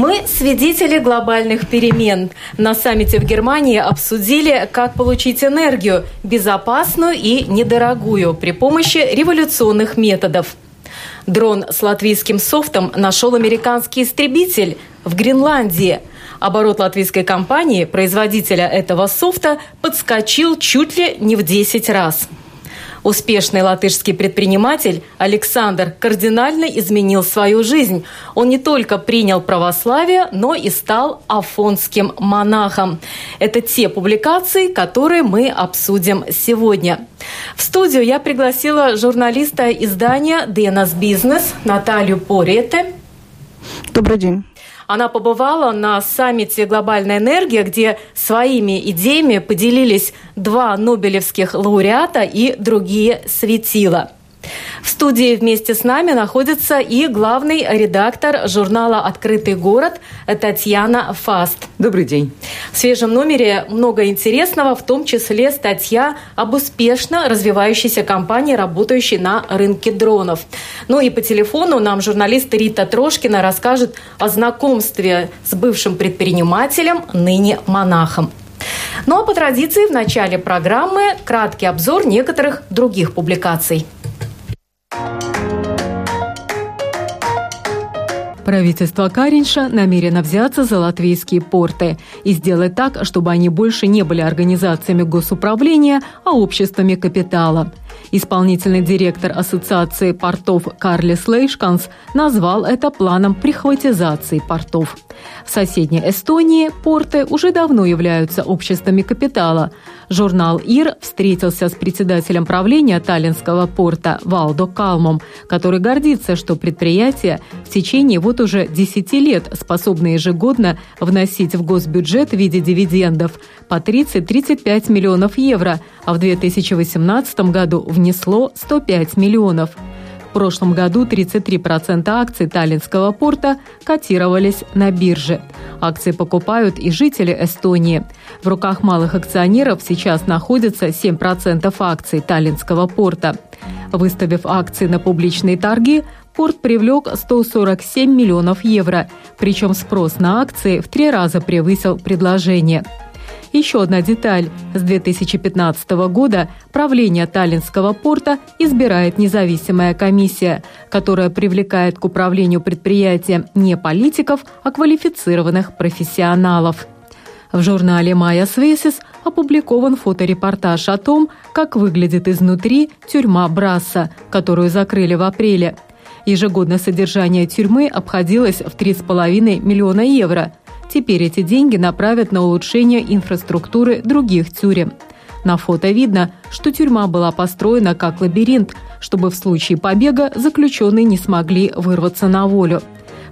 Мы свидетели глобальных перемен. На саммите в Германии обсудили, как получить энергию, безопасную и недорогую, при помощи революционных методов. Дрон с латвийским софтом нашел американский истребитель в Гренландии. Оборот латвийской компании, производителя этого софта, подскочил чуть ли не в 10 раз. Успешный латышский предприниматель Александр кардинально изменил свою жизнь. Он не только принял православие, но и стал афонским монахом. Это те публикации, которые мы обсудим сегодня. В студию я пригласила журналиста издания «Денас Бизнес» Наталью Порете. Добрый день. Она побывала на саммите «Глобальная энергия», где своими идеями поделились два нобелевских лауреата и другие светила – в студии вместе с нами находится и главный редактор журнала «Открытый город» Татьяна Фаст. Добрый день. В свежем номере много интересного, в том числе статья об успешно развивающейся компании, работающей на рынке дронов. Ну и по телефону нам журналист Рита Трошкина расскажет о знакомстве с бывшим предпринимателем, ныне монахом. Ну а по традиции в начале программы краткий обзор некоторых других публикаций. Правительство Каринша намерено взяться за латвийские порты и сделать так, чтобы они больше не были организациями госуправления, а обществами капитала. Исполнительный директор Ассоциации портов Карлис Лейшканс назвал это планом прихватизации портов. В соседней Эстонии порты уже давно являются обществами капитала. Журнал «Ир» встретился с председателем правления Таллинского порта Валдо Калмом, который гордится, что предприятие в течение вот уже 10 лет способно ежегодно вносить в госбюджет в виде дивидендов по 30-35 миллионов евро, а в 2018 году внесло 105 миллионов. В прошлом году 33% акций Таллинского порта котировались на бирже. Акции покупают и жители Эстонии. В руках малых акционеров сейчас находится 7% акций Таллинского порта. Выставив акции на публичные торги, порт привлек 147 миллионов евро, причем спрос на акции в три раза превысил предложение. Еще одна деталь. С 2015 года правление Таллинского порта избирает независимая комиссия, которая привлекает к управлению предприятием не политиков, а квалифицированных профессионалов. В журнале «Майя Свесис» опубликован фоторепортаж о том, как выглядит изнутри тюрьма Брасса, которую закрыли в апреле. Ежегодное содержание тюрьмы обходилось в 3,5 миллиона евро – Теперь эти деньги направят на улучшение инфраструктуры других тюрем. На фото видно, что тюрьма была построена как лабиринт, чтобы в случае побега заключенные не смогли вырваться на волю.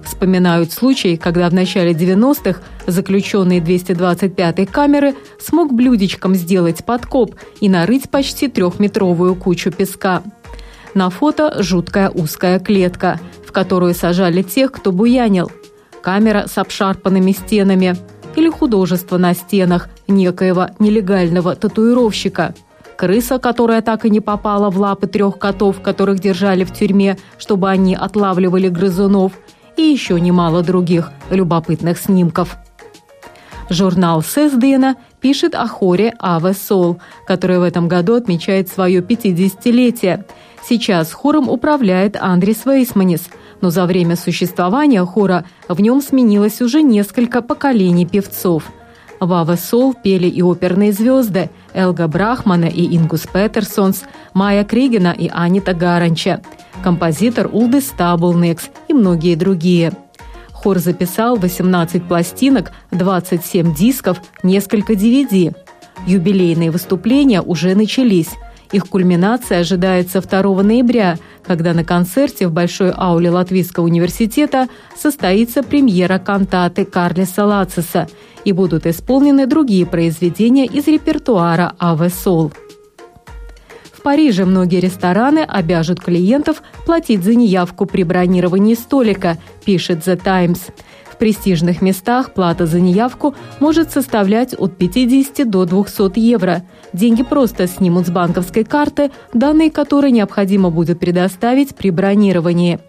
Вспоминают случай, когда в начале 90-х заключенный 225-й камеры смог блюдечком сделать подкоп и нарыть почти трехметровую кучу песка. На фото жуткая узкая клетка, в которую сажали тех, кто буянил – камера с обшарпанными стенами или художество на стенах некоего нелегального татуировщика. Крыса, которая так и не попала в лапы трех котов, которых держали в тюрьме, чтобы они отлавливали грызунов, и еще немало других любопытных снимков. Журнал Сесдена пишет о хоре Аве Сол, который в этом году отмечает свое 50-летие. Сейчас хором управляет Андрис Вейсманис – но за время существования хора в нем сменилось уже несколько поколений певцов. В Ава Сол пели и оперные звезды Элга Брахмана и Ингус Петерсонс, Майя Кригина и Анита Гаранча, композитор Улды Стаблнекс и многие другие. Хор записал 18 пластинок, 27 дисков, несколько DVD. Юбилейные выступления уже начались. Их кульминация ожидается 2 ноября, когда на концерте в Большой ауле Латвийского университета состоится премьера кантаты Карлиса Лациса и будут исполнены другие произведения из репертуара Аве Сол. В Париже многие рестораны обяжут клиентов платить за неявку при бронировании столика, пишет The Times. В престижных местах плата за неявку может составлять от 50 до 200 евро. Деньги просто снимут с банковской карты, данные которой необходимо будет предоставить при бронировании.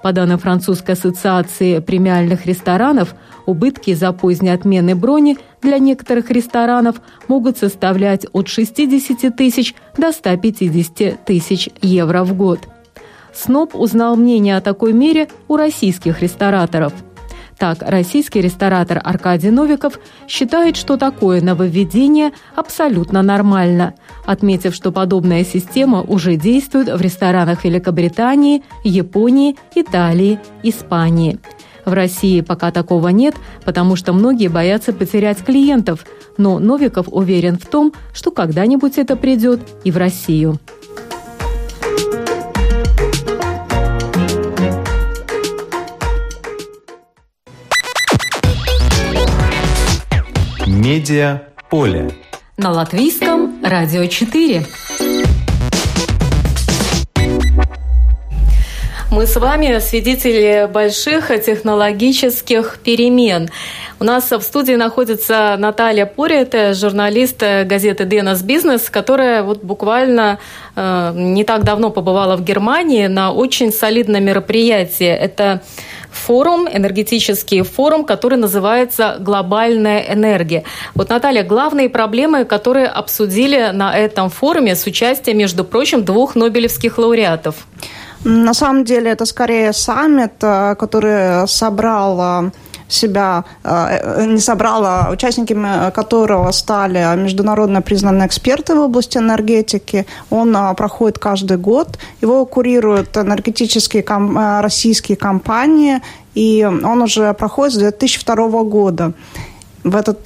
По данным французской ассоциации премиальных ресторанов, убытки за поздней отмены брони для некоторых ресторанов могут составлять от 60 тысяч до 150 тысяч евро в год. СНОП узнал мнение о такой мере у российских рестораторов – так, российский ресторатор Аркадий Новиков считает, что такое нововведение абсолютно нормально, отметив, что подобная система уже действует в ресторанах Великобритании, Японии, Италии, Испании. В России пока такого нет, потому что многие боятся потерять клиентов, но Новиков уверен в том, что когда-нибудь это придет и в Россию. Медиа поле. На латвийском радио 4. Мы с вами свидетели больших технологических перемен. У нас в студии находится Наталья Порет, журналист газеты «Денас Бизнес», которая вот буквально э, не так давно побывала в Германии на очень солидном мероприятии. Это форум, энергетический форум, который называется «Глобальная энергия». Вот, Наталья, главные проблемы, которые обсудили на этом форуме с участием, между прочим, двух нобелевских лауреатов. На самом деле это скорее саммит, э, который собрал себя э, не собрала, участниками которого стали международно признанные эксперты в области энергетики. Он э, проходит каждый год. Его курируют энергетические э, российские компании, и он уже проходит с 2002 года. В этот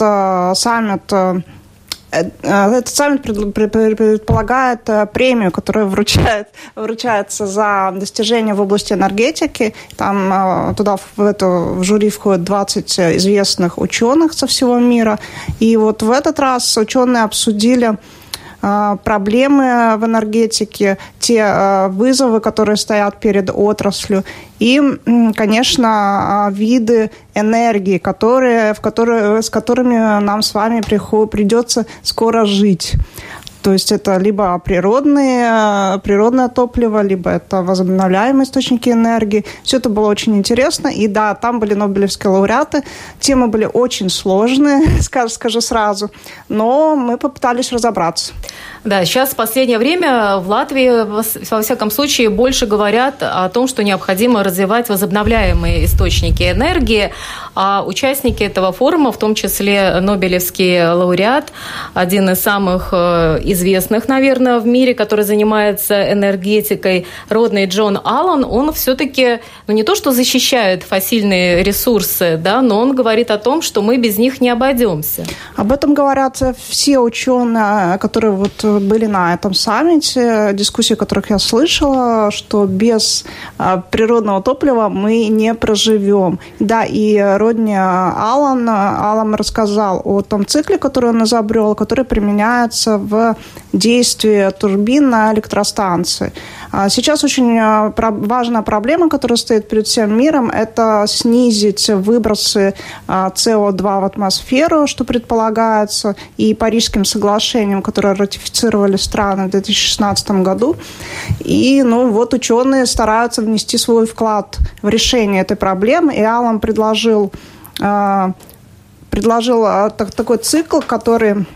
саммит Э, э, этот саммит предполагает э, премию, которая вручает, вручается за достижения в области энергетики. Там туда в, эту, в жюри входят 20 известных ученых со всего мира. И вот в этот раз ученые обсудили проблемы в энергетике, те а, вызовы, которые стоят перед отраслью, и, конечно, а, виды энергии, которые, в которые, с которыми нам с вами придется скоро жить. То есть это либо природные, природное топливо, либо это возобновляемые источники энергии. Все это было очень интересно. И да, там были Нобелевские лауреаты. Темы были очень сложные, скажу, скажу сразу. Но мы попытались разобраться. Да, сейчас в последнее время в Латвии, во всяком случае, больше говорят о том, что необходимо развивать возобновляемые источники энергии. А участники этого форума, в том числе Нобелевский лауреат, один из самых э, известных, наверное, в мире, который занимается энергетикой, родный Джон Аллан, он все-таки, ну не то что защищает фасильные ресурсы, да, но он говорит о том, что мы без них не обойдемся. Об этом говорят все ученые, которые вот были на этом саммите, дискуссии которых я слышала, что без а, природного топлива мы не проживем. Да, и Родни Аллан, Аллан рассказал о том цикле, который он изобрел, который применяется в действии турбин на электростанции. А сейчас очень а, важная проблема, которая стоит перед всем миром, это снизить выбросы СО2 в атмосферу, что предполагается и Парижским соглашением, которое ратифицировали страны в 2016 году. И ну, вот ученые стараются внести свой вклад в решение этой проблемы. И Алан предложил а, предложил такой цикл, который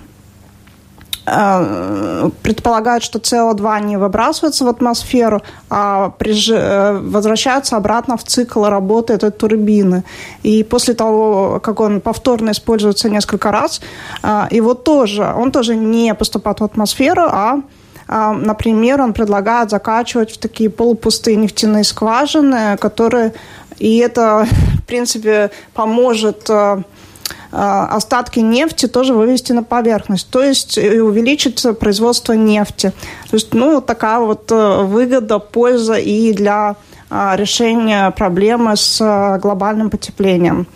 предполагают, что СО2 не выбрасывается в атмосферу, а. Э, возвращается обратно в цикл работы этой турбины. И после того, как он повторно используется несколько раз, э, его тоже, он тоже не поступает в атмосферу, а Например, он предлагает закачивать в такие полупустые нефтяные скважины, которые... И это, в принципе, поможет остатки нефти тоже вывести на поверхность, то есть увеличить производство нефти. То есть, ну, такая вот выгода, польза и для решения проблемы с глобальным потеплением.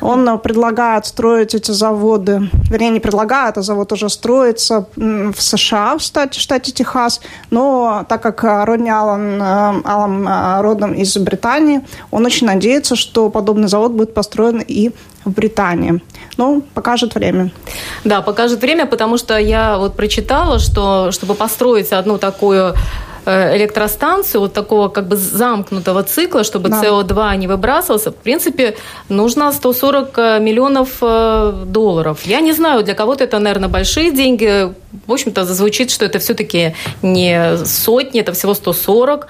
Он предлагает строить эти заводы, вернее, не предлагает, а завод уже строится в США, в штате, штате Техас, но так как Родни Аллан, э, Аллан э, родом из Британии, он очень надеется, что подобный завод будет построен и в Британии. Ну, покажет время. Да, покажет время, потому что я вот прочитала, что чтобы построить одну такую Э, электростанцию вот такого как бы замкнутого цикла, чтобы да. СО2 не выбрасывался, в принципе, нужно 140 э, миллионов э, долларов. Я не знаю, для кого-то это, наверное, большие деньги. В общем-то, звучит, что это все-таки не сотни, это всего 140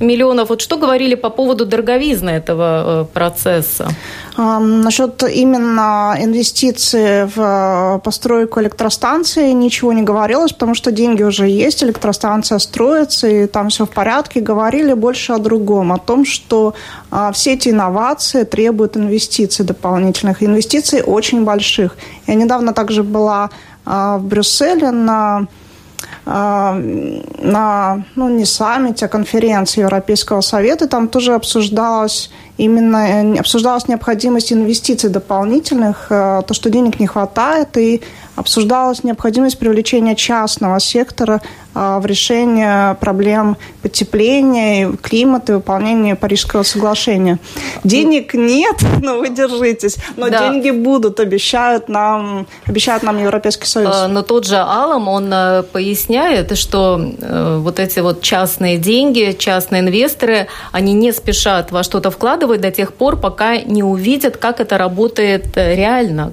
миллионов. Вот что говорили по поводу дороговизны этого процесса? Насчет именно инвестиций в э, постройку электростанции ничего не говорилось, потому что деньги уже есть, электростанция строится, и там все в порядке. Говорили больше о другом, о том, что а, все эти инновации требуют инвестиций дополнительных, инвестиций очень больших. Я недавно также была а, в Брюсселе на на, ну, не саммите, а конференции Европейского совета, там тоже обсуждалось именно э, обсуждалась необходимость инвестиций дополнительных, э, то, что денег не хватает, и обсуждалась необходимость привлечения частного сектора а, в решение проблем потепления, климата и выполнения Парижского соглашения. Денег нет, но вы держитесь. Но да. деньги будут, обещают нам, обещает нам Европейский Союз. А, но тот же Алам, он э, поясняет, что э, вот эти вот частные деньги, частные инвесторы, они не спешат во что-то вкладывать до тех пор, пока не увидят, как это работает э, реально,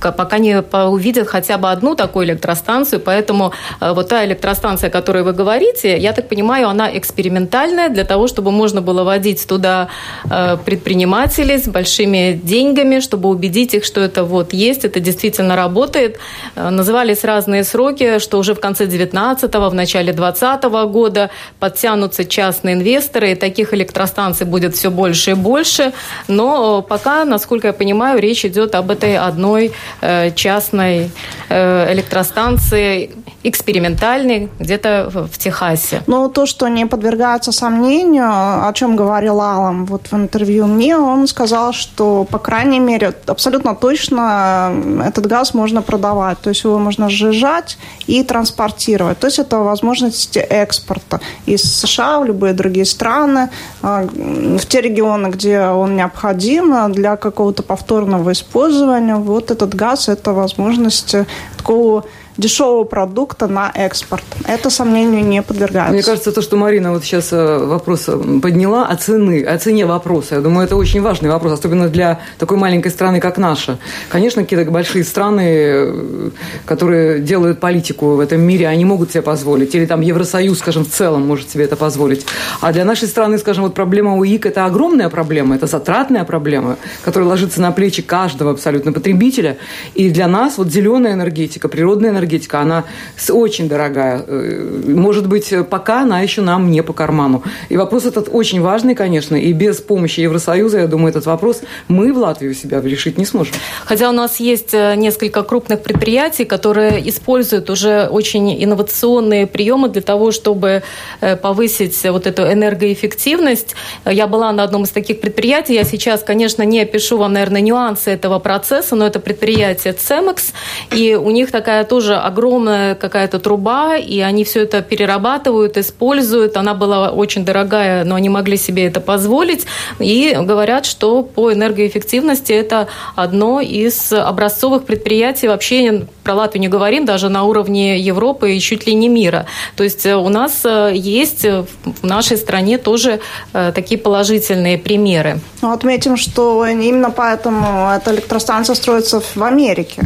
пока не увидят хотя бы одну такую электростанцию. Поэтому вот та электростанция, станция, о которой вы говорите, я так понимаю, она экспериментальная для того, чтобы можно было водить туда э, предпринимателей с большими деньгами, чтобы убедить их, что это вот есть, это действительно работает. Э, назывались разные сроки, что уже в конце 19-го, в начале 20 года подтянутся частные инвесторы, и таких электростанций будет все больше и больше. Но пока, насколько я понимаю, речь идет об этой одной э, частной электростанции экспериментальной, где-то в Техасе. Но то, что не подвергается сомнению, о чем говорил Алам вот в интервью мне, он сказал, что, по крайней мере, абсолютно точно этот газ можно продавать. То есть его можно сжижать и транспортировать. То есть это возможности экспорта из США в любые другие страны, в те регионы, где он необходим для какого-то повторного использования. Вот этот газ – это возможность такого дешевого продукта на экспорт. Это сомнению не подвергается. Мне кажется, то, что Марина вот сейчас э, вопрос э, подняла о цены, о цене вопроса, я думаю, это очень важный вопрос, особенно для такой маленькой страны, как наша. Конечно, какие-то большие страны, э, которые делают политику в этом мире, они могут себе позволить. Или там Евросоюз, скажем, в целом может себе это позволить. А для нашей страны, скажем, вот проблема УИК – это огромная проблема, это затратная проблема, которая ложится на плечи каждого абсолютно потребителя. И для нас вот зеленая энергетика, природная энергетика, энергетика, она очень дорогая. Э, может быть, пока она еще нам не по карману. И вопрос этот очень важный, конечно, и без помощи Евросоюза, я думаю, этот вопрос мы в Латвии у себя решить не сможем. Хотя у нас есть э, несколько крупных предприятий, которые используют уже очень инновационные приемы для того, чтобы э, повысить вот эту энергоэффективность. Я была на одном из таких предприятий. Я сейчас, конечно, не опишу вам, наверное, нюансы этого процесса, но это предприятие CEMEX, и у них такая тоже огромная какая-то труба, и они все это перерабатывают, используют. Она была очень дорогая, но они могли себе это позволить. И говорят, что по энергоэффективности это одно из образцовых предприятий. Вообще про Латвию не говорим, даже на уровне Европы и чуть ли не мира. То есть э, у нас э, есть в нашей стране тоже э, такие положительные примеры. Ну, отметим, что именно поэтому эта электростанция строится в Америке.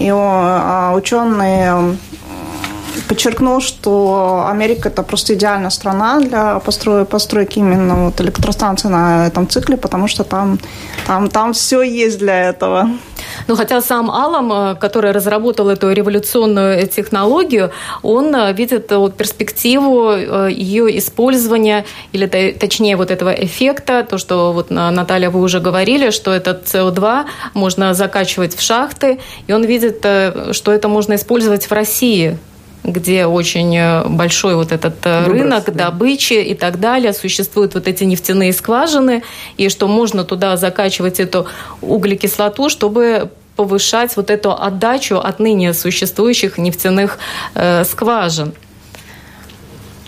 И а, ученый подчеркнул, что Америка это просто идеальная страна для построй, постройки именно вот электростанции на этом цикле, потому что там, там, там все есть для этого. Ну, хотя сам Алам, э, который разработал эту революционную технологию, он э, видит вот перспективу ее использования, или точнее вот этого эффекта, то, что вот Наталья, вы уже говорили, что этот СО2 можно закачивать в шахты, и он видит, что это можно использовать в России где очень э, большой вот этот э, Выброс, рынок да. добычи и так далее, существуют вот эти нефтяные скважины, и что можно туда закачивать эту углекислоту, чтобы повышать вот эту отдачу от ныне существующих нефтяных э, скважин.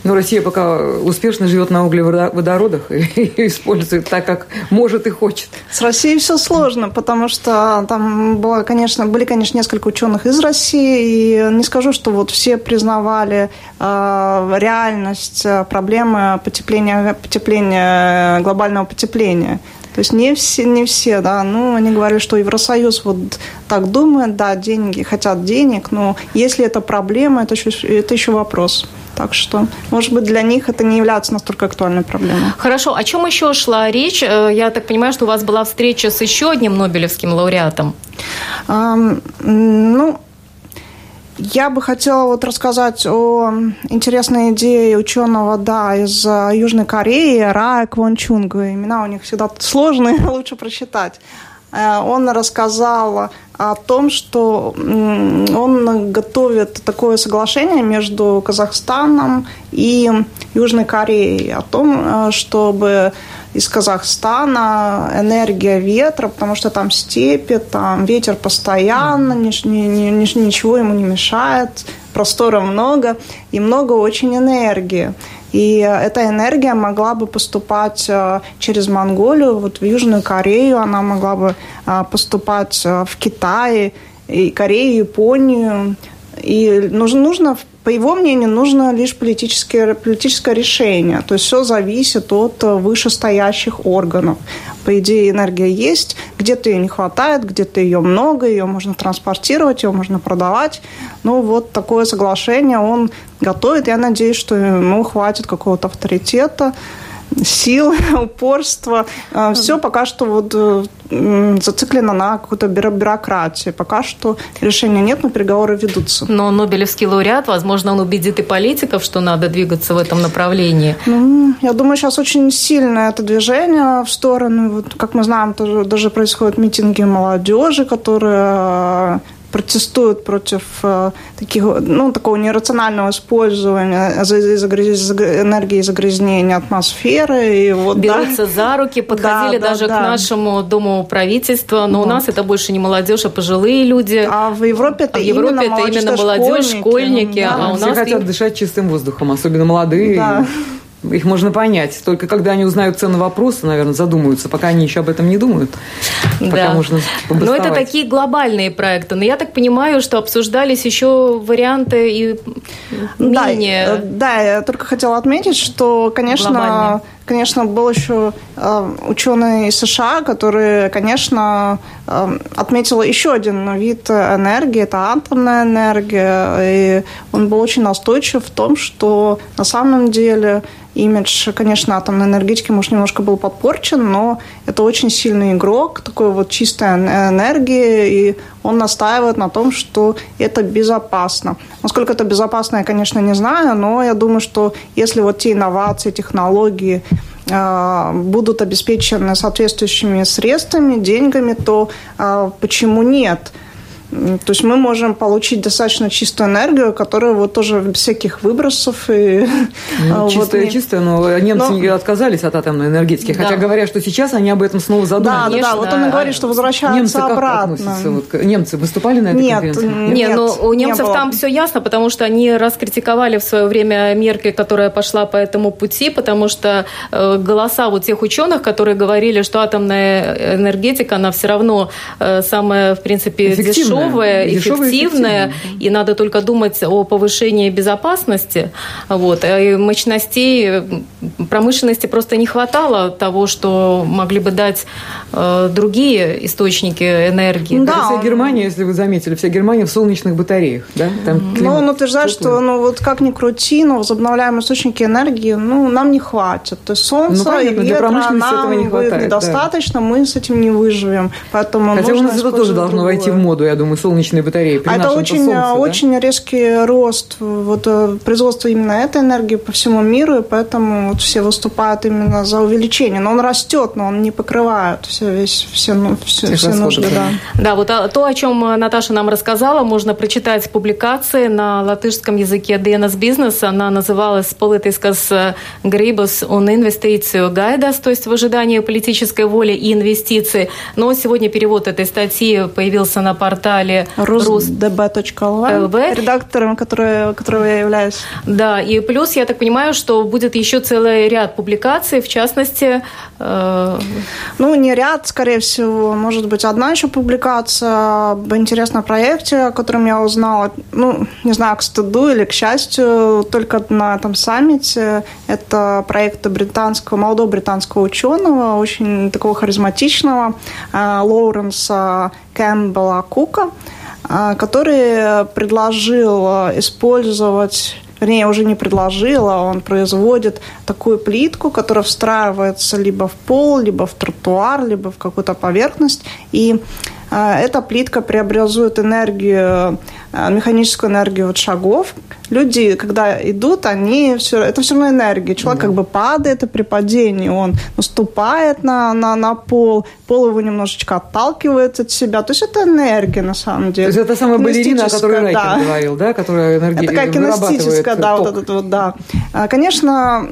Но Россия пока успешно живет на углеводородах и использует так, как может и хочет. С Россией все сложно, потому что там было, конечно, были, конечно, несколько ученых из России, и не скажу, что вот все признавали э, реальность э, проблемы потепления, потепления, глобального потепления. То есть не все, не все, да, ну, они говорили, что Евросоюз вот так думает, да, деньги, хотят денег, но если это проблема, это еще, это еще вопрос. Так что, может быть, для них это не является настолько актуальной проблемой. Хорошо. О чем еще шла речь? Э, я так понимаю, что у вас была встреча с еще одним Нобелевским лауреатом. Um, ну, я бы хотела вот рассказать о интересной идее ученого, да, из э, Южной Кореи, Рая Квон Чунга. Имена у них всегда сложные, лучше прочитать. Э, он рассказал о том, что он готовит такое соглашение между Казахстаном и Южной Кореей о том, э, чтобы из Казахстана энергия ветра, потому что там степи, там ветер постоянно, ни, ни, ни, ничего ему не мешает, простора много и много очень энергии. И эта энергия могла бы поступать э, через Монголию, вот в Южную Корею, она могла бы э, поступать э, в Китай, и Корею, Японию. И нужно, нужно по его мнению, нужно лишь политическое, политическое решение. То есть все зависит от вышестоящих органов. По идее, энергия есть, где-то ее не хватает, где-то ее много, ее можно транспортировать, ее можно продавать. Ну, вот такое соглашение он готовит. Я надеюсь, что ему хватит какого-то авторитета сил, упорства. А, Все пока что вот э, зациклено на какой-то бюрократии. Пока что решения нет, но переговоры ведутся. Но Нобелевский лауреат, возможно, он убедит и политиков, что надо двигаться в этом направлении. Ну, я думаю, сейчас очень сильное это движение в сторону. Вот, как мы знаем, тоже, даже происходят митинги молодежи, которые протестуют против э, таких, ну, такого нерационального использования энергии загрязнения атмосферы. И вот, Берутся да. за руки, подходили да, даже да, к нашему дому правительства, но вот. у нас это больше не молодежь, а пожилые люди. А в Европе это, а в Европе именно, это именно молодежь, школьники, школьники да. а у Все нас хотят дышать чистым воздухом, особенно молодые. Да. Их можно понять. Только когда они узнают цену вопроса, наверное, задумаются. Пока они еще об этом не думают. Пока да. можно Но это такие глобальные проекты. Но я так понимаю, что обсуждались еще варианты и менее... Да, да я только хотела отметить, что, конечно, глобальные конечно, был еще э, ученый из США, который, конечно, э, отметил еще один вид энергии, это атомная энергия, и он был очень настойчив в том, что на самом деле имидж, конечно, атомной энергетики, может, немножко был подпорчен, но это очень сильный игрок, такой вот чистой энергии, и он настаивает на том, что это безопасно. Насколько это безопасно, я, конечно, не знаю, но я думаю, что если вот те инновации, технологии, а, будут обеспечены соответствующими средствами, деньгами, то а, почему нет? То есть мы можем получить достаточно чистую энергию, которая вот тоже без всяких выбросов. И, ну, чистая, вот, чистая, но немцы но... отказались от атомной энергетики. Да. Хотя говорят, что сейчас они об этом снова задумались. Да, да, да. Вот он говорит, что возвращаются немцы обратно. Как вот, немцы выступали на этой нет, конференции? Нет, нет, но у немцев не там все ясно, потому что они раскритиковали в свое время Меркель, которая пошла по этому пути, потому что э, голоса вот тех ученых, которые говорили, что атомная энергетика, она все равно э, самая, в принципе, дешевая дешевое, эффективное, эффективное, и надо только думать о повышении безопасности. Вот. И мощностей промышленности просто не хватало того, что могли бы дать э, другие источники энергии. Да, вся он... Германия, если вы заметили, вся Германия в солнечных батареях. Да? Там ну, он утверждает, что ну, вот как ни крути, но возобновляемые источники энергии ну, нам не хватит. То есть солнце ну, понятно, и ветра нам этого не хватает, недостаточно, да. мы с этим не выживем. Поэтому Хотя у нас это тоже должно другое. войти в моду, я думаю, солнечные батареи. При а это очень, солнце, очень да? резкий рост вот, э, производства именно этой энергии по всему миру, и поэтому вот все выступают именно за увеличение. Но он растет, но он не покрывает все, весь, все, ну, все, все нужды. Да. да, вот а, то, о чем Наташа нам рассказала, можно прочитать в публикации на латышском языке DNS Business. Она называлась «Политическas gribas un investīciju gaidas», то есть в ожидании политической воли и инвестиций. Но сегодня перевод этой статьи появился на портале rusdb.lv, редактором который, которого я являюсь. Да, и плюс, я так понимаю, что будет еще целый ряд публикаций, в частности... Э... Ну, не ряд, скорее всего, может быть, одна еще публикация об интересном проекте, о котором я узнала, ну, не знаю, к стыду или к счастью, только на этом саммите. Это проект британского, молодого британского ученого, очень такого харизматичного, э, Лоуренса Кэмпбелла Кука, э, который предложил использовать вернее, уже не предложила, он производит такую плитку, которая встраивается либо в пол, либо в тротуар, либо в какую-то поверхность, и а, эта плитка преобразует энергию, а, механическую энергию от шагов. Люди, когда идут, они все, это все равно энергия. Человек да. как бы падает, и при падении он наступает на, на, на пол, пол его немножечко отталкивает от себя. То есть это энергия на самом деле. То есть это самая балерина, о которой Райкин да. говорил, да, которая энергия Это такая кинестическая, да, ток. вот этот вот, да. А, конечно,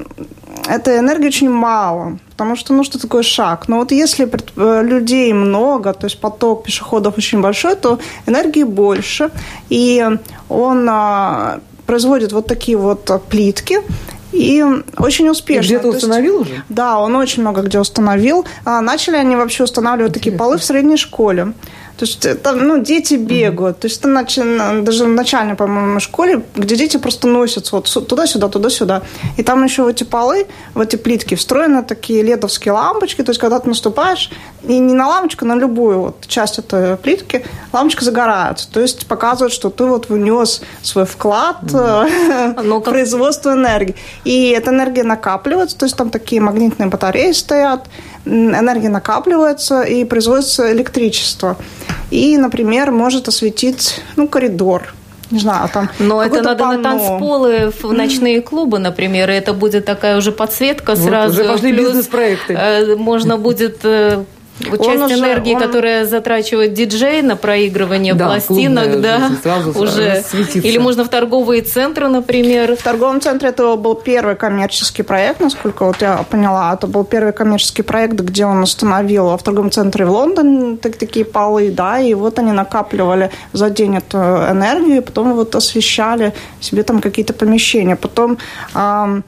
этой энергии очень мало, потому что, ну, что такое шаг? Но вот если э, людей много, то есть поток пешеходов очень большой, то энергии больше, и он а, производит вот такие вот плитки, и очень успешно. где-то установил есть, уже? Да, он очень много где установил. А начали они вообще устанавливать Интересно. такие полы в средней школе. То есть там, ну, дети бегают. Mm-hmm. То есть это нач... даже в начальной, по-моему, школе, где дети просто носятся вот туда-сюда, туда-сюда. И там еще в эти полы, в эти плитки встроены такие ледовские лампочки. То есть когда ты наступаешь, и не на лампочку, на любую вот часть этой плитки, лампочка загорается. То есть показывает, что ты вот внес свой вклад mm-hmm. в производство энергии. И эта энергия накапливается, то есть там такие магнитные батареи стоят, энергия накапливается и производится электричество. И, например, может осветить ну, коридор, не знаю, там. Но это надо панно. на танцполы, в ночные клубы, например, и это будет такая уже подсветка вот, сразу. Уже пошли бизнес-проекты. Э, можно будет вот часть уже, энергии, он... которая затрачивает диджей на проигрывание да, пластинок, да, сразу уже. Светится. Или можно в торговые центры, например. В торговом центре это был первый коммерческий проект, насколько вот я поняла. Это был первый коммерческий проект, где он установил в торговом центре в Лондоне так, такие полы, да, и вот они накапливали за день эту энергию, и потом вот освещали себе там какие-то помещения. Потом а,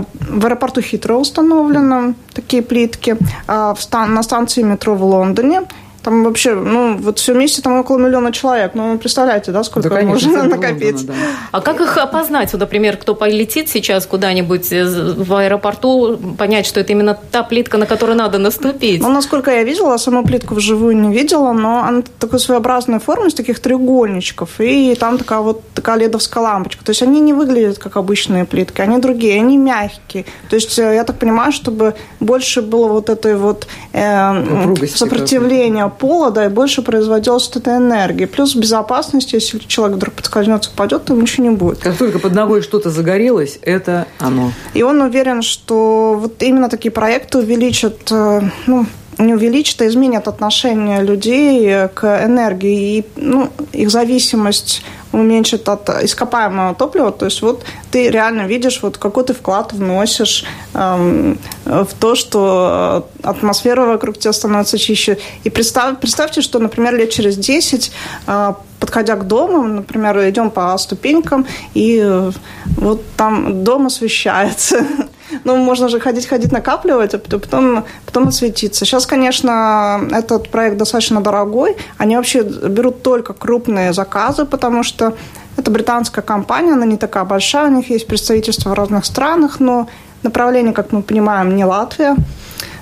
в аэропорту Хитро установлено такие плитки. А на станции метро в Лондоне там вообще, ну, вот все вместе там около миллиона человек. Ну, представляете, да, сколько да, конечно, можно накопить. Лондона, да. А как их опознать? Вот, например, кто полетит сейчас куда-нибудь в аэропорту, понять, что это именно та плитка, на которую надо наступить? Ну, насколько я видела, саму плитку вживую не видела, но она такой своеобразной формы, из таких треугольничков, и там такая вот такая ледовская лампочка. То есть они не выглядят как обычные плитки, они другие, они мягкие. То есть э, я так понимаю, чтобы больше было вот этой вот э, сопротивления пола, да, и больше производилась вот эта энергия. Плюс безопасность, если человек вдруг подскользнется, упадет, то ничего не будет. Как только под ногой что-то загорелось, это оно. И он уверен, что вот именно такие проекты увеличат, э, ну, не увеличат, а изменят отношение людей к энергии и ну, их зависимость уменьшит от ископаемого топлива. То есть вот ты реально видишь, вот какой ты вклад вносишь эм, в то, что атмосфера вокруг тебя становится чище. И представь, представьте, что, например, лет через 10 э, подходя к дому, например, идем по ступенькам, и э, вот там дом освещается. Ну, можно же ходить-ходить накапливать, а потом, потом осветиться. Сейчас, конечно, этот проект достаточно дорогой. Они вообще берут только крупные заказы, потому что это британская компания, она не такая большая, у них есть представительство в разных странах, но направление, как мы понимаем, не Латвия.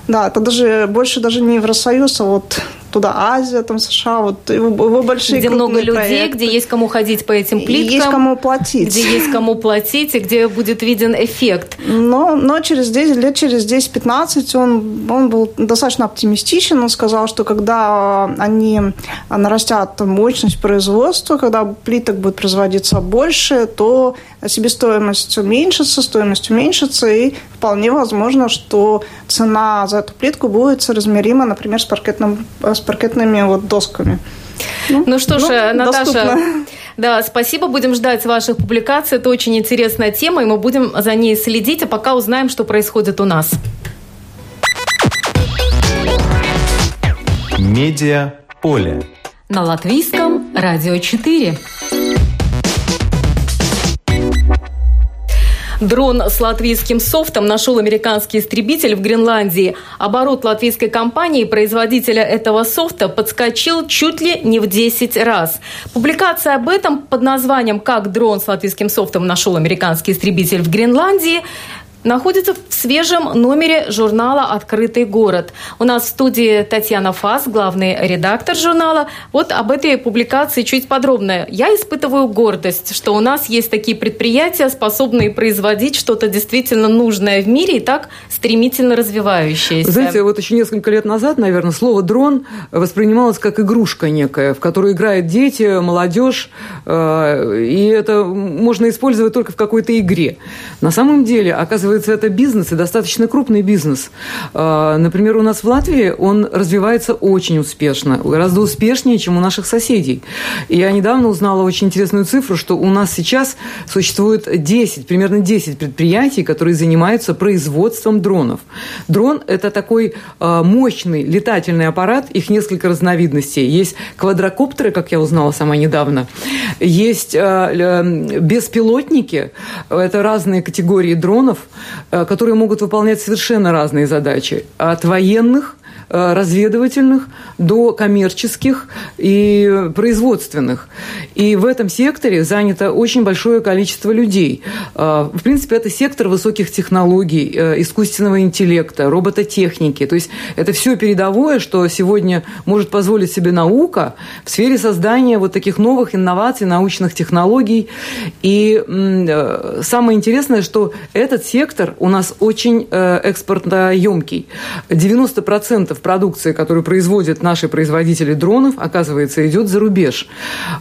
Да, это даже больше даже не Евросоюз, а вот туда Азия, там США, вот его, большие Где много людей, проекты. где есть кому ходить по этим плиткам. И есть кому платить. Где есть кому платить, и где будет виден эффект. Но, но через 10 лет, через 10-15 он, он был достаточно оптимистичен. Он сказал, что когда они нарастят мощность производства, когда плиток будет производиться больше, то себестоимость уменьшится, стоимость уменьшится, и вполне возможно, что цена за эту плитку будет соразмерима, например, с, паркетным, с паркетными вот досками. Ну, ну что ж, ну, Наташа, доступно. да, спасибо. Будем ждать ваших публикаций. Это очень интересная тема, и мы будем за ней следить, а пока узнаем, что происходит у нас. Медиа поле. На латвийском радио 4. Дрон с латвийским софтом нашел американский истребитель в Гренландии. Оборот латвийской компании, производителя этого софта, подскочил чуть ли не в 10 раз. Публикация об этом под названием «Как дрон с латвийским софтом нашел американский истребитель в Гренландии» находится в свежем номере журнала «Открытый город». У нас в студии Татьяна Фас, главный редактор журнала. Вот об этой публикации чуть подробно. Я испытываю гордость, что у нас есть такие предприятия, способные производить что-то действительно нужное в мире и так стремительно развивающееся. Знаете, вот еще несколько лет назад, наверное, слово «дрон» воспринималось как игрушка некая, в которую играют дети, молодежь, э, и это можно использовать только в какой-то игре. На самом деле, оказывается, оказывается, это бизнес, и достаточно крупный бизнес. А, например, у нас в Латвии он развивается очень успешно, гораздо успешнее, чем у наших соседей. И я недавно узнала очень интересную цифру, что у нас сейчас существует 10, примерно 10 предприятий, которые занимаются производством дронов. Дрон – это такой а, мощный летательный аппарат, их несколько разновидностей. Есть квадрокоптеры, как я узнала сама недавно, есть а, беспилотники, это разные категории дронов, которые могут выполнять совершенно разные задачи. От военных Э, разведывательных до коммерческих и производственных. И в этом секторе занято очень большое количество людей. Э, в принципе, это сектор высоких технологий, э, искусственного интеллекта, робототехники. То есть это все передовое, что сегодня может позволить себе наука в сфере создания вот таких новых инноваций, научных технологий. И самое интересное, что этот сектор у нас очень экспортоемкий. 90% продукции, которую производят наши производители дронов, оказывается, идет за рубеж.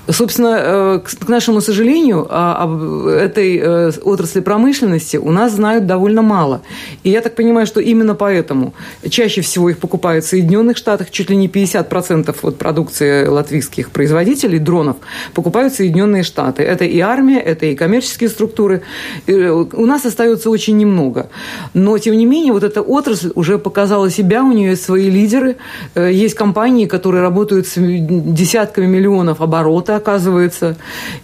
Собственно, э, к нашему сожалению, об этой э, отрасли промышленности у нас знают довольно мало. И я так понимаю, что именно поэтому чаще всего их покупают в Соединенных Штатах, чуть ли не 50% от продукции латвийских производителей дронов покупают Соединенные Штаты. Это и армия, это и коммерческие структуры. Э, у нас остается очень немного. Но, тем не менее, вот эта отрасль уже показала себя, у нее есть лидеры. Э, есть компании, которые работают с десятками миллионов оборота, оказывается.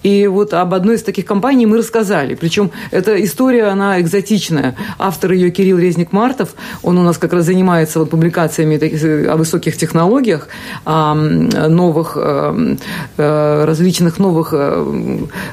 И вот об одной из таких компаний мы рассказали. Причем эта история, она экзотичная. Автор ее Кирилл Резник-Мартов, он у нас как раз занимается вот публикациями э, о высоких технологиях, о новых, э, различных новых,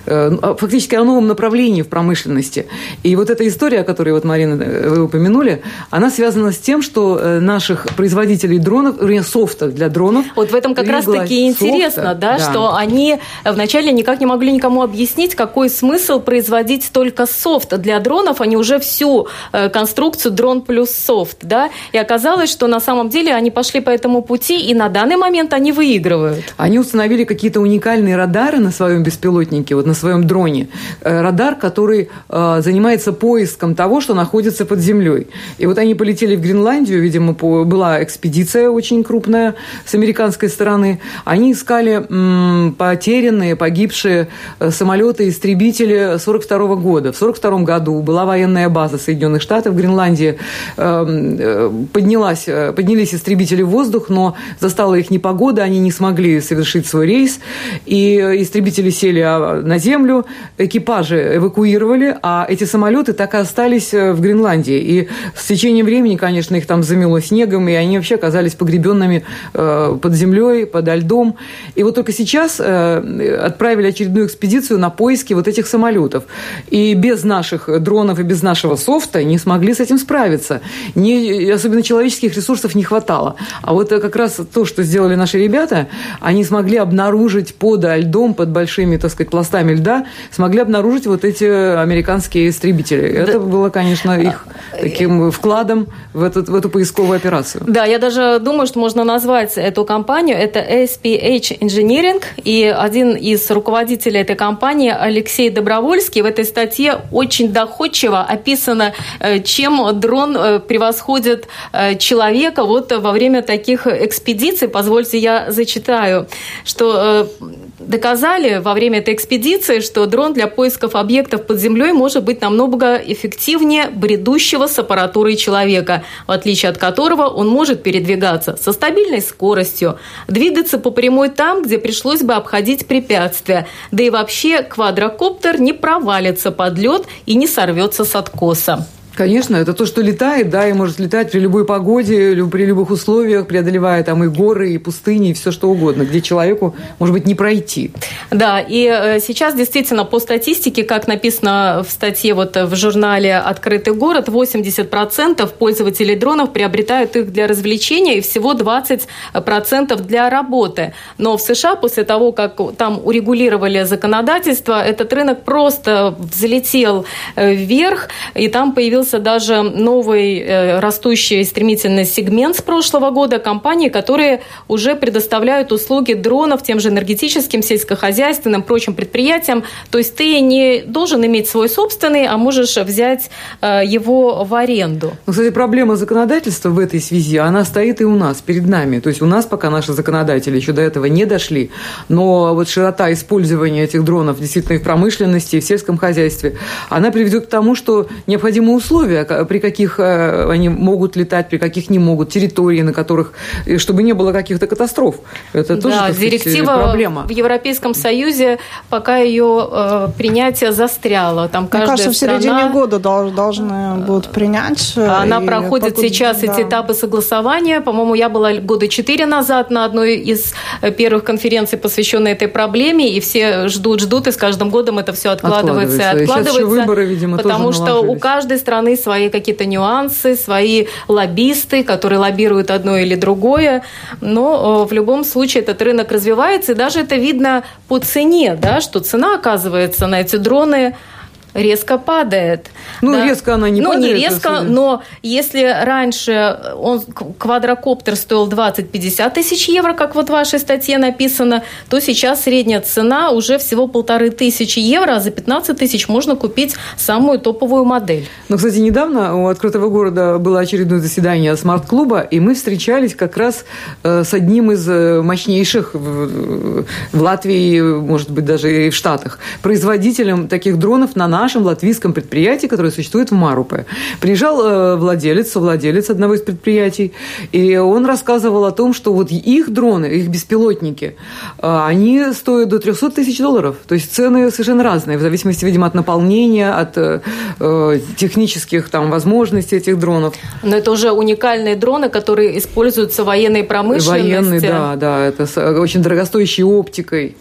фактически о новом направлении в промышленности. И вот эта история, о которой вот, Марина, вы упомянули, она связана с тем, что наших производителей производителей дронов, софта для дронов. Вот в этом как раз-таки интересно, да, да, что они вначале никак не могли никому объяснить, какой смысл производить только софт для дронов, а не уже всю э, конструкцию дрон плюс софт, да, и оказалось, что на самом деле они пошли по этому пути, и на данный момент они выигрывают. Они установили какие-то уникальные радары на своем беспилотнике, вот на своем дроне. Э, радар, который э, занимается поиском того, что находится под землей. И вот они полетели в Гренландию, видимо, была экспедиция очень крупная с американской стороны. Они искали м, потерянные, погибшие э, самолеты-истребители 42 года. В 42 году была военная база Соединенных Штатов в Гренландии. Эм, э, поднялась, э, поднялись истребители в воздух, но застала их непогода, они не смогли совершить свой рейс. И истребители сели а, на землю, экипажи эвакуировали, а эти самолеты так и остались в Гренландии. И с течением времени, конечно, их там замело снегом, и они вообще оказались погребенными под землей, подо льдом. И вот только сейчас отправили очередную экспедицию на поиски вот этих самолетов. И без наших дронов и без нашего софта не смогли с этим справиться. Не, особенно человеческих ресурсов не хватало. А вот как раз то, что сделали наши ребята, они смогли обнаружить под льдом, под большими, так сказать, пластами льда, смогли обнаружить вот эти американские истребители. Да. Это было, конечно, их таким вкладом в, этот, в эту поисковую операцию. Да, я даже думаю, что можно назвать эту компанию, это SPH Engineering, и один из руководителей этой компании, Алексей Добровольский, в этой статье очень доходчиво описано, э, чем дрон э, превосходит э, человека вот во время таких экспедиций. Позвольте, я зачитаю, что доказали во время этой экспедиции, что дрон для поисков объектов под землей может быть намного эффективнее бредущего с аппаратурой человека, в отличие от которого он может передвигаться со стабильной скоростью, двигаться по прямой там, где пришлось бы обходить препятствия, да и вообще квадрокоптер не провалится под лед и не сорвется с откоса. Конечно, это то, что летает, да, и может летать при любой погоде, при любых условиях, преодолевая там и горы, и пустыни, и все что угодно, где человеку, может быть, не пройти. Да, и э, сейчас действительно по статистике, как написано в статье вот в журнале «Открытый город», 80% пользователей дронов приобретают их для развлечения и всего 20% для работы. Но в США после того, как там урегулировали законодательство, этот рынок просто взлетел э, вверх, и там появился появился даже новый э, растущий стремительный сегмент с прошлого года компании, которые уже предоставляют услуги дронов тем же энергетическим, сельскохозяйственным, прочим предприятиям. То есть ты не должен иметь свой собственный, а можешь взять э, его в аренду. Ну, кстати, проблема законодательства в этой связи, она стоит и у нас, перед нами. То есть у нас пока наши законодатели еще до этого не дошли, но вот широта использования этих дронов действительно и в промышленности, и в сельском хозяйстве, она приведет к тому, что необходимо условия условия, при каких э, они могут летать, при каких не могут, территории, на которых, чтобы не было каких-то катастроф. Это тоже да, директива проблема. в Европейском Союзе, пока ее э, принятие застряло. Там Мне кажется, в середине года должны будут принять. Э, она проходит сейчас да. эти этапы согласования. По-моему, я была года четыре назад на одной из э, первых конференций, посвященной этой проблеме, и все ждут, ждут, и с каждым годом это все откладывается и откладывается. Сейчас выборы, видимо, потому что у каждой страны стороны свои какие-то нюансы, свои лоббисты, которые лоббируют одно или другое. Но э, в любом случае этот рынок развивается, и даже это видно по цене, да, что цена, оказывается, на эти дроны резко падает. Ну, да? резко она не ну, падает. Ну, не резко, но если раньше он, квадрокоптер стоил 20-50 тысяч евро, как вот в вашей статье написано, то сейчас средняя цена уже всего полторы тысячи евро, а за 15 тысяч можно купить самую топовую модель. Ну, кстати, недавно у Открытого города было очередное заседание смарт-клуба, и мы встречались как раз э, с одним из э, мощнейших в Латвии, может быть, даже и в Штатах, производителем таких дронов на нашем латвийском предприятии, которое существует в Марупе. Приезжал э, владелец, владелец одного из предприятий, и он рассказывал о том, что вот их дроны, их беспилотники, э, они стоят до 300 тысяч долларов. То есть цены совершенно разные, в зависимости, видимо, от наполнения, от э, технических там возможностей этих дронов. Но это уже уникальные дроны, которые используются в военной промышленности. Военные, да, да, это с очень дорогостоящей оптикой.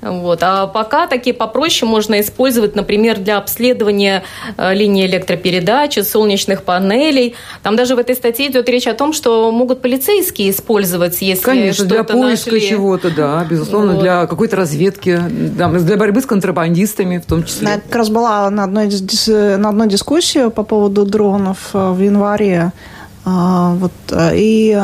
Вот. А пока такие попроще можно использовать, например, для обследования э, линии электропередачи, солнечных панелей. Там даже в этой статье идет речь о том, что могут полицейские использовать, если Конечно, для поиска нашли. чего-то, да, безусловно, вот. для какой-то разведки, для борьбы с контрабандистами в том числе. Я как раз была на одной, на одной дискуссии по поводу дронов э, в январе. А, вот, э, и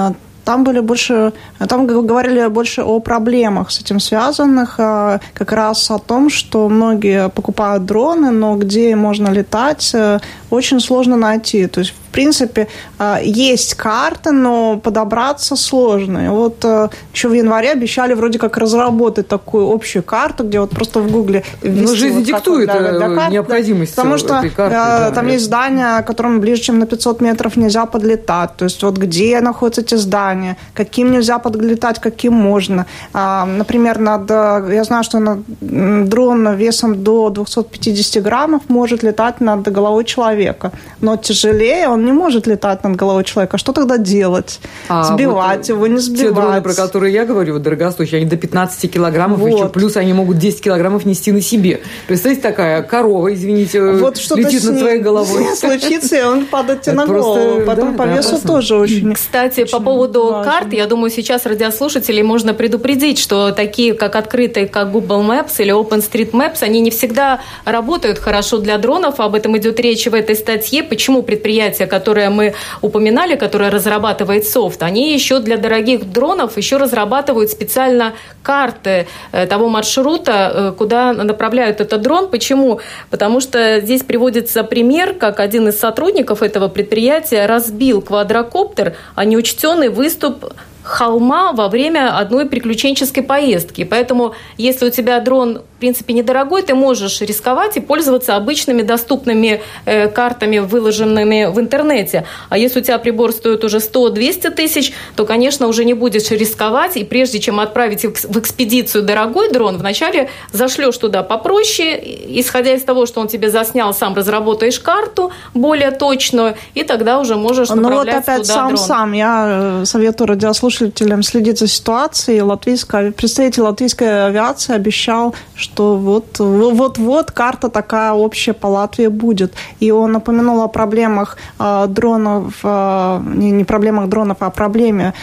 там были больше, там говорили больше о проблемах с этим связанных, а, как раз о том, что многие покупают дроны, но где можно летать, э, очень сложно найти. То есть принципе, а, есть карты, но подобраться сложно. И вот э, еще в январе обещали вроде как разработать такую общую карту, где вот просто в Гугле. Ну, жизнь вот диктует для, для э, карт, необходимость Потому что карты, да, там есть здания, которым ближе, чем на 500 метров нельзя подлетать. То есть вот где находятся эти здания, каким нельзя подлетать, каким можно. А, например, над, я знаю, что над, дрон весом до 250 граммов может летать над головой человека. Но тяжелее он не может летать над головой человека. Что тогда делать? А, сбивать вот его, не сбивать? Те дроны, про которые я говорю, дорогостоящие, они до 15 килограммов, вот. еще плюс они могут 10 килограммов нести на себе. Представьте, такая корова, извините, вот летит над твоей головой. случится, и он падает тебе на голову. Потом по весу тоже очень... Кстати, по поводу карт, я думаю, сейчас радиослушателей можно предупредить, что такие, как открытые, как Google Maps или OpenStreetMaps, они не всегда работают хорошо для дронов. Об этом идет речь в этой статье. Почему предприятия, которые мы упоминали, которая разрабатывает софт, они еще для дорогих дронов еще разрабатывают специально карты э, того маршрута, э, куда направляют этот дрон. Почему? Потому что здесь приводится пример, как один из сотрудников этого предприятия разбил квадрокоптер, а неучтенный выступ холма во время одной приключенческой поездки. Поэтому, если у тебя дрон, в принципе, недорогой, ты можешь рисковать и пользоваться обычными доступными э, картами, выложенными в интернете. А если у тебя прибор стоит уже 100-200 тысяч, то, конечно, уже не будешь рисковать. И прежде чем отправить в экспедицию дорогой дрон, вначале зашлешь туда попроще, исходя из того, что он тебе заснял, сам разработаешь карту более точную, и тогда уже можешь направлять ну, вот опять туда сам, дрон. сам. Я э, советую радиослушателям слушателям следить за ситуацией. Латвийская, представитель латвийской авиации обещал, что вот, вот-вот карта такая общая по Латвии будет. И он напомянул о проблемах э, дронов, э, не, не проблемах дронов, а о проблеме,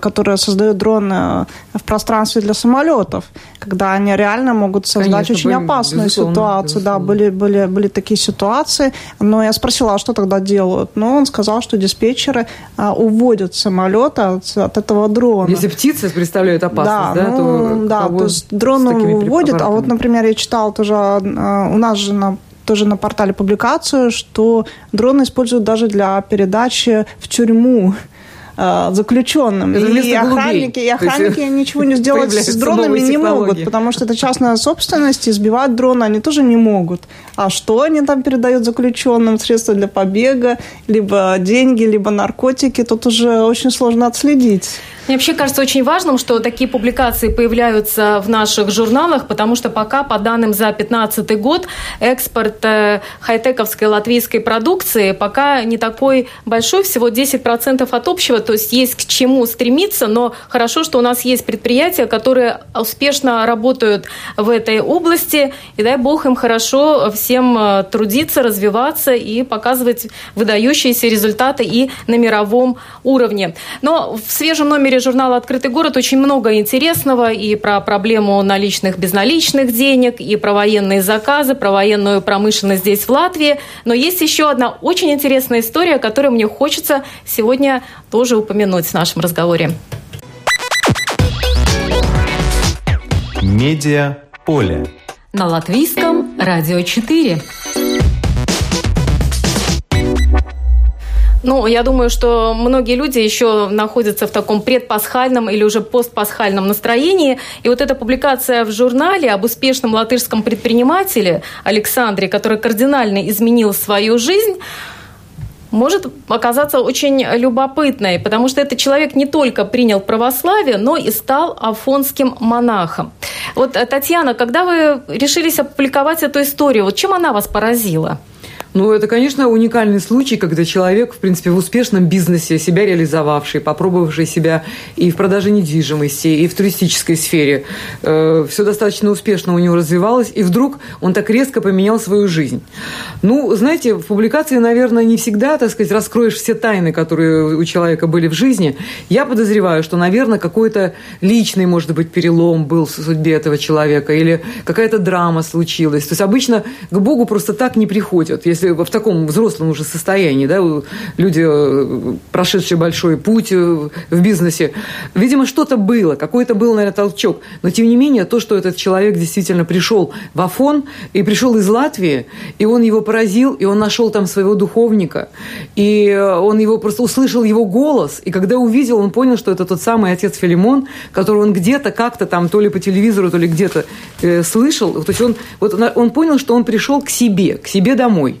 которая создает дроны в пространстве для самолетов, когда они реально могут создать Конечно, очень были, опасную ситуацию. Безусловно. Да, были, были, были такие ситуации. Но я спросила, а что тогда делают? Но он сказал, что диспетчеры э, уводят самолеты от, от этого дрона. Если птицы представляют опасность, да, да, ну, то, да, то есть дрон уводит, а вот, например, я читала тоже, а, у нас же на тоже на портале публикацию, что дроны используют даже для передачи в тюрьму э, заключенным. Это и охранники, и охранники ничего не сделать с дронами не могут, потому что это частная собственность, и сбивать дроны они тоже не могут. А что они там передают заключенным? Средства для побега, либо деньги, либо наркотики, тут уже очень сложно отследить. Мне вообще кажется очень важным, что такие публикации появляются в наших журналах, потому что пока, по данным за 2015 год, экспорт э, хай-тековской латвийской продукции пока не такой большой, всего 10% от общего, то есть есть к чему стремиться, но хорошо, что у нас есть предприятия, которые успешно работают в этой области, и дай бог им хорошо всем э, трудиться, развиваться и показывать выдающиеся результаты и на мировом уровне. Но в свежем номере номере журнала «Открытый город» очень много интересного и про проблему наличных, безналичных денег, и про военные заказы, про военную промышленность здесь, в Латвии. Но есть еще одна очень интересная история, которую мне хочется сегодня тоже упомянуть в нашем разговоре. Медиа поле. На латвийском радио 4. Ну, я думаю, что многие люди еще находятся в таком предпасхальном или уже постпасхальном настроении. И вот эта публикация в журнале об успешном латышском предпринимателе Александре, который кардинально изменил свою жизнь, может оказаться очень любопытной, потому что этот человек не только принял православие, но и стал афонским монахом. Вот, Татьяна, когда вы решились опубликовать эту историю, вот чем она вас поразила? Ну, это, конечно, уникальный случай, когда человек, в принципе, в успешном бизнесе, себя реализовавший, попробовавший себя и в продаже недвижимости, и в туристической сфере, э, все достаточно успешно у него развивалось, и вдруг он так резко поменял свою жизнь. Ну, знаете, в публикации, наверное, не всегда, так сказать, раскроешь все тайны, которые у человека были в жизни. Я подозреваю, что, наверное, какой-то личный, может быть, перелом был в судьбе этого человека, или какая-то драма случилась. То есть обычно к Богу просто так не приходят. Если если в таком взрослом уже состоянии, да, люди, э, прошедшие большой путь в бизнесе, видимо, что-то было, какой-то был, наверное, толчок. Но, тем не менее, то, что этот человек действительно пришел в Афон и пришел из Латвии, и он его поразил, и он нашел там своего духовника, и он его просто услышал его голос, и когда увидел, он понял, что это тот самый отец Филимон, которого он где-то как-то там то ли по телевизору, то ли где-то э, слышал. То есть он, вот он понял, что он пришел к себе, к себе домой.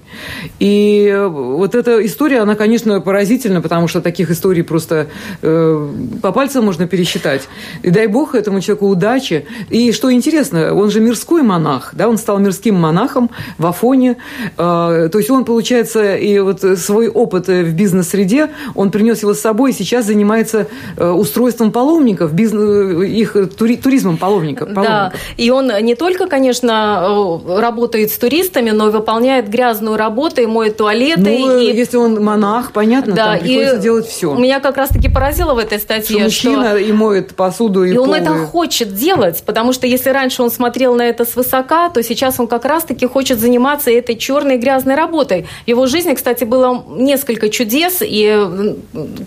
И э, вот эта история, она, конечно, поразительна, потому что таких историй просто э, по пальцам можно пересчитать. И дай бог этому человеку удачи. И что интересно, он же мирской монах, да, он стал мирским монахом в Афоне. Э, то есть он, получается, и вот свой опыт в бизнес-среде, он принес его с собой и сейчас занимается э, устройством паломников, бизнес, их тури, туризмом паломников, паломников. Да, и он не только, конечно, э, работает с туристами, но и выполняет грязную работу, и моет туалеты. Ну, и... если он монах, понятно, да, там приходится и делать все. Меня как раз-таки поразило в этой статье, что мужчина что... и моет посуду, и И пол, он это хочет делать, потому что если раньше он смотрел на это свысока, то сейчас он как раз-таки хочет заниматься этой черной грязной работой. В его жизни, кстати, было несколько чудес, и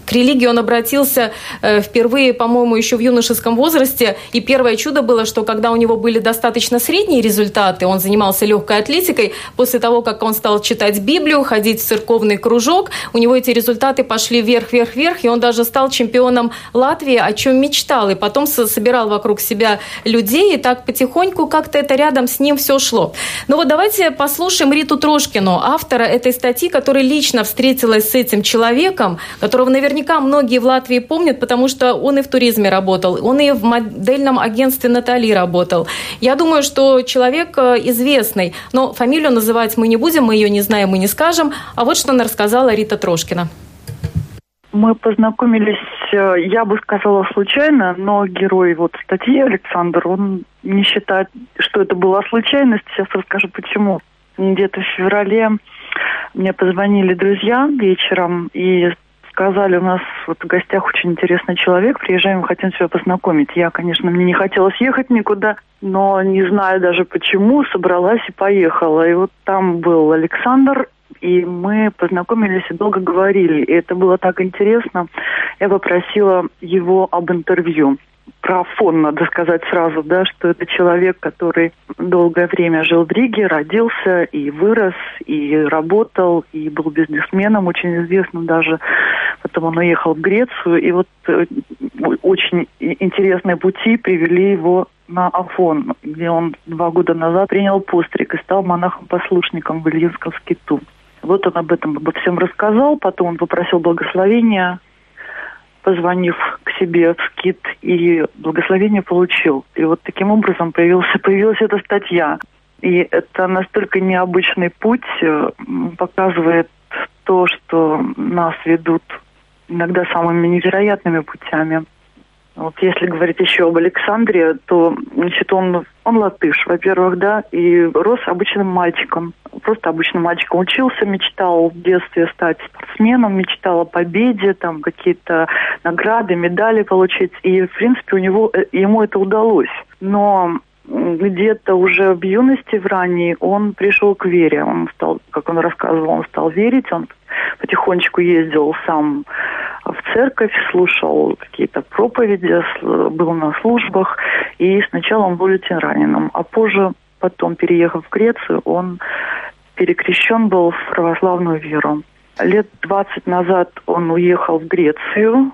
к религии он обратился э, впервые, по-моему, еще в юношеском возрасте, и первое чудо было, что когда у него были достаточно средние результаты, он занимался легкой атлетикой, после того, как он стал читать Библию, ходить в церковный кружок, у него эти результаты пошли вверх, вверх, вверх, и он даже стал чемпионом Латвии, о чем мечтал, и потом собирал вокруг себя людей, и так потихоньку как-то это рядом с ним все шло. Ну вот давайте послушаем Риту Трошкину, автора этой статьи, которая лично встретилась с этим человеком, которого наверняка многие в Латвии помнят, потому что он и в туризме работал, он и в модельном агентстве Натали работал. Я думаю, что человек э, известный, но фамилию называть мы не будем, мы ее не знаем, мы не скажем. А вот что она рассказала Рита Трошкина. Мы познакомились, э, я бы сказала, случайно, но герой вот статьи Александр, он не считает, что это была случайность. Сейчас расскажу почему. Где-то в феврале мне позвонили друзья вечером и сказали, у нас вот в гостях очень интересный человек, приезжаем, хотим тебя познакомить. Я, конечно, мне не хотелось ехать никуда, но не знаю даже почему, собралась и поехала. И вот там был Александр, и мы познакомились и долго говорили. И это было так интересно. Я попросила его об интервью про фон надо сказать сразу, да, что это человек, который долгое время жил в Риге, родился и вырос, и работал, и был бизнесменом, очень известным даже. Потом он уехал в Грецию, и вот э, очень интересные пути привели его на Афон, где он два года назад принял постриг и стал монахом-послушником в Ильинском скиту. Вот он об этом обо всем рассказал, потом он попросил благословения позвонив к себе в СКИТ, и благословение получил. И вот таким образом появился, появилась эта статья. И это настолько необычный путь, э, показывает то, что нас ведут иногда самыми невероятными путями. Вот если говорить еще об Александре, то значит, он, он латыш, во-первых, да, и рос обычным мальчиком. Просто обычным мальчиком учился, мечтал в детстве стать спортсменом, мечтал о победе, там какие-то награды, медали получить. И, в принципе, у него, э, ему это удалось. Но где-то уже в юности, в ранней, он пришел к вере. Он стал, как он рассказывал, он стал верить, он потихонечку ездил сам в церковь, слушал какие-то проповеди, был на службах, и сначала он был лютеранином, а позже, потом, переехав в Грецию, он перекрещен был в православную веру. Лет 20 назад он уехал в Грецию,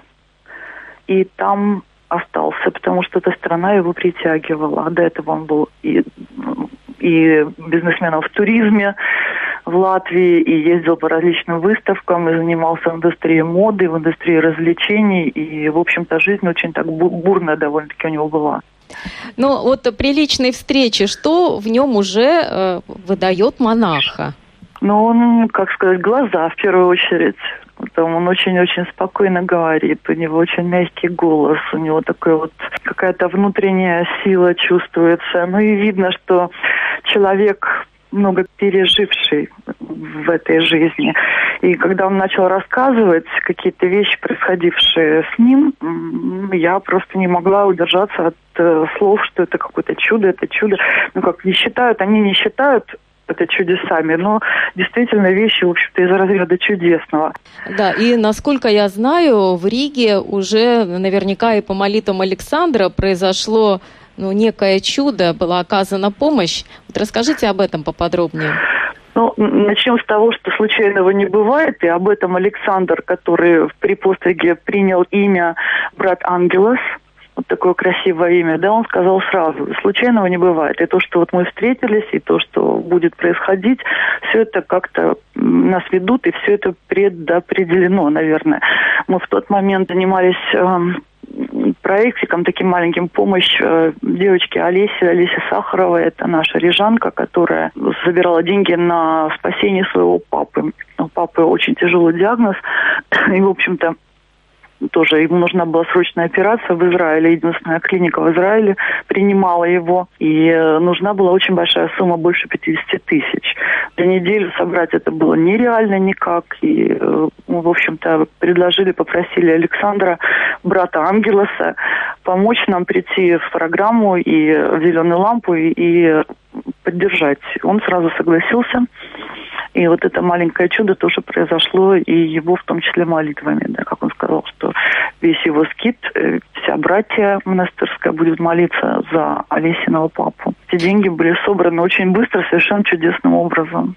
и там остался, потому что эта страна его притягивала. А до этого он был и, и бизнесменом в туризме в Латвии, и ездил по различным выставкам, и занимался в индустрии моды, в индустрии развлечений, и, в общем-то, жизнь очень так бурная довольно-таки у него была. Ну, вот при личной встрече, что в нем уже э, выдает монаха? Ну, он, как сказать, глаза в первую очередь. Там он очень-очень спокойно говорит, у него очень мягкий голос, у него такая вот какая-то внутренняя сила чувствуется. Ну и видно, что человек много переживший в этой жизни. И когда он начал рассказывать какие-то вещи, происходившие с ним, я просто не могла удержаться от э, слов, что это какое-то чудо, это чудо. Ну, как не считают, они не считают это чудесами, но действительно вещи, в общем-то, из разряда чудесного. Да, и насколько я знаю, в Риге уже наверняка и по молитвам Александра произошло ну, некое чудо, была оказана помощь. Вот расскажите об этом поподробнее. Ну, начнем с того, что случайного не бывает, и об этом Александр, который при постриге принял имя брат Ангелос, вот такое красивое имя, да, он сказал сразу, случайного не бывает. И то, что вот мы встретились, и то, что будет происходить, все это как-то нас ведут, и все это предопределено, наверное. Мы в тот момент занимались эм, проектиком таким маленьким помощь э, девочке Олесе, Олесе Сахаровой. Это наша рижанка, которая забирала деньги на спасение своего папы. У папы очень тяжелый диагноз. И, в общем-то, тоже ему нужна была срочная операция в Израиле. Единственная клиника в Израиле принимала его. И э, нужна была очень большая сумма, больше 50 тысяч. За неделю собрать это было нереально никак. И, э, в общем-то, предложили, попросили Александра, брата Ангелоса, помочь нам прийти в программу и в «Зеленую лампу» и поддержать. Он сразу согласился. И вот это маленькое чудо тоже произошло, и его в том числе молитвами, да, как он сказал, что весь его скит, э, вся братья монастырская будет молиться за Олесиного папу. Эти деньги были собраны очень быстро, совершенно чудесным образом.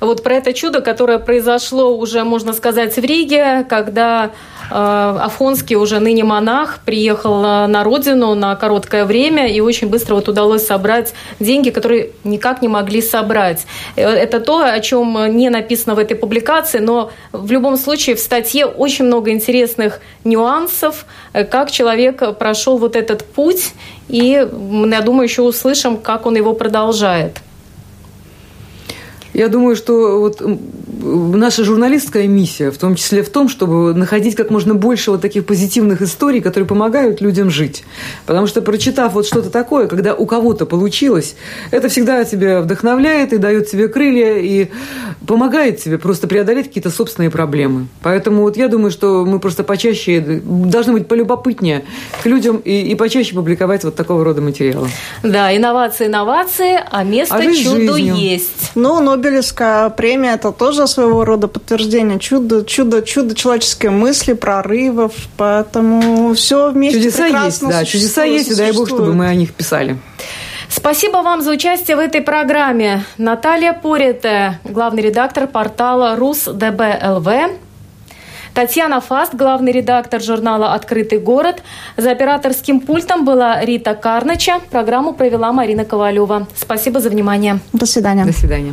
Вот про это чудо, которое произошло уже, можно сказать, в Риге, когда Э, Афонский, уже ныне монах, приехал э, на родину на короткое время, и очень быстро вот удалось собрать деньги, которые никак не могли собрать. Э, это то, о чем не написано в этой публикации, но в любом случае в статье очень много интересных нюансов, как человек прошел вот этот путь, и я думаю, еще услышим, как он его продолжает. Я думаю, что вот наша журналистская миссия, в том числе в том, чтобы находить как можно больше вот таких позитивных историй, которые помогают людям жить. Потому что, прочитав вот что-то такое, когда у кого-то получилось, это всегда тебя вдохновляет и дает тебе крылья, и помогает тебе просто преодолеть какие-то собственные проблемы. Поэтому вот я думаю, что мы просто почаще должны быть полюбопытнее к людям и, и почаще публиковать вот такого рода материалы. Да, инновации, инновации, а место а чуду жизнью. есть. Ну, но Нобелевская премия – это тоже своего рода подтверждение чуда, чудо, чудо человеческой мысли, прорывов, поэтому все вместе Чудеса есть, да, чудеса есть, и дай бог, чтобы мы о них писали. Спасибо вам за участие в этой программе. Наталья Порите, главный редактор портала РусДБЛВ, Татьяна Фаст, главный редактор журнала «Открытый город». За операторским пультом была Рита Карнача. Программу провела Марина Ковалева. Спасибо за внимание. До свидания. До свидания.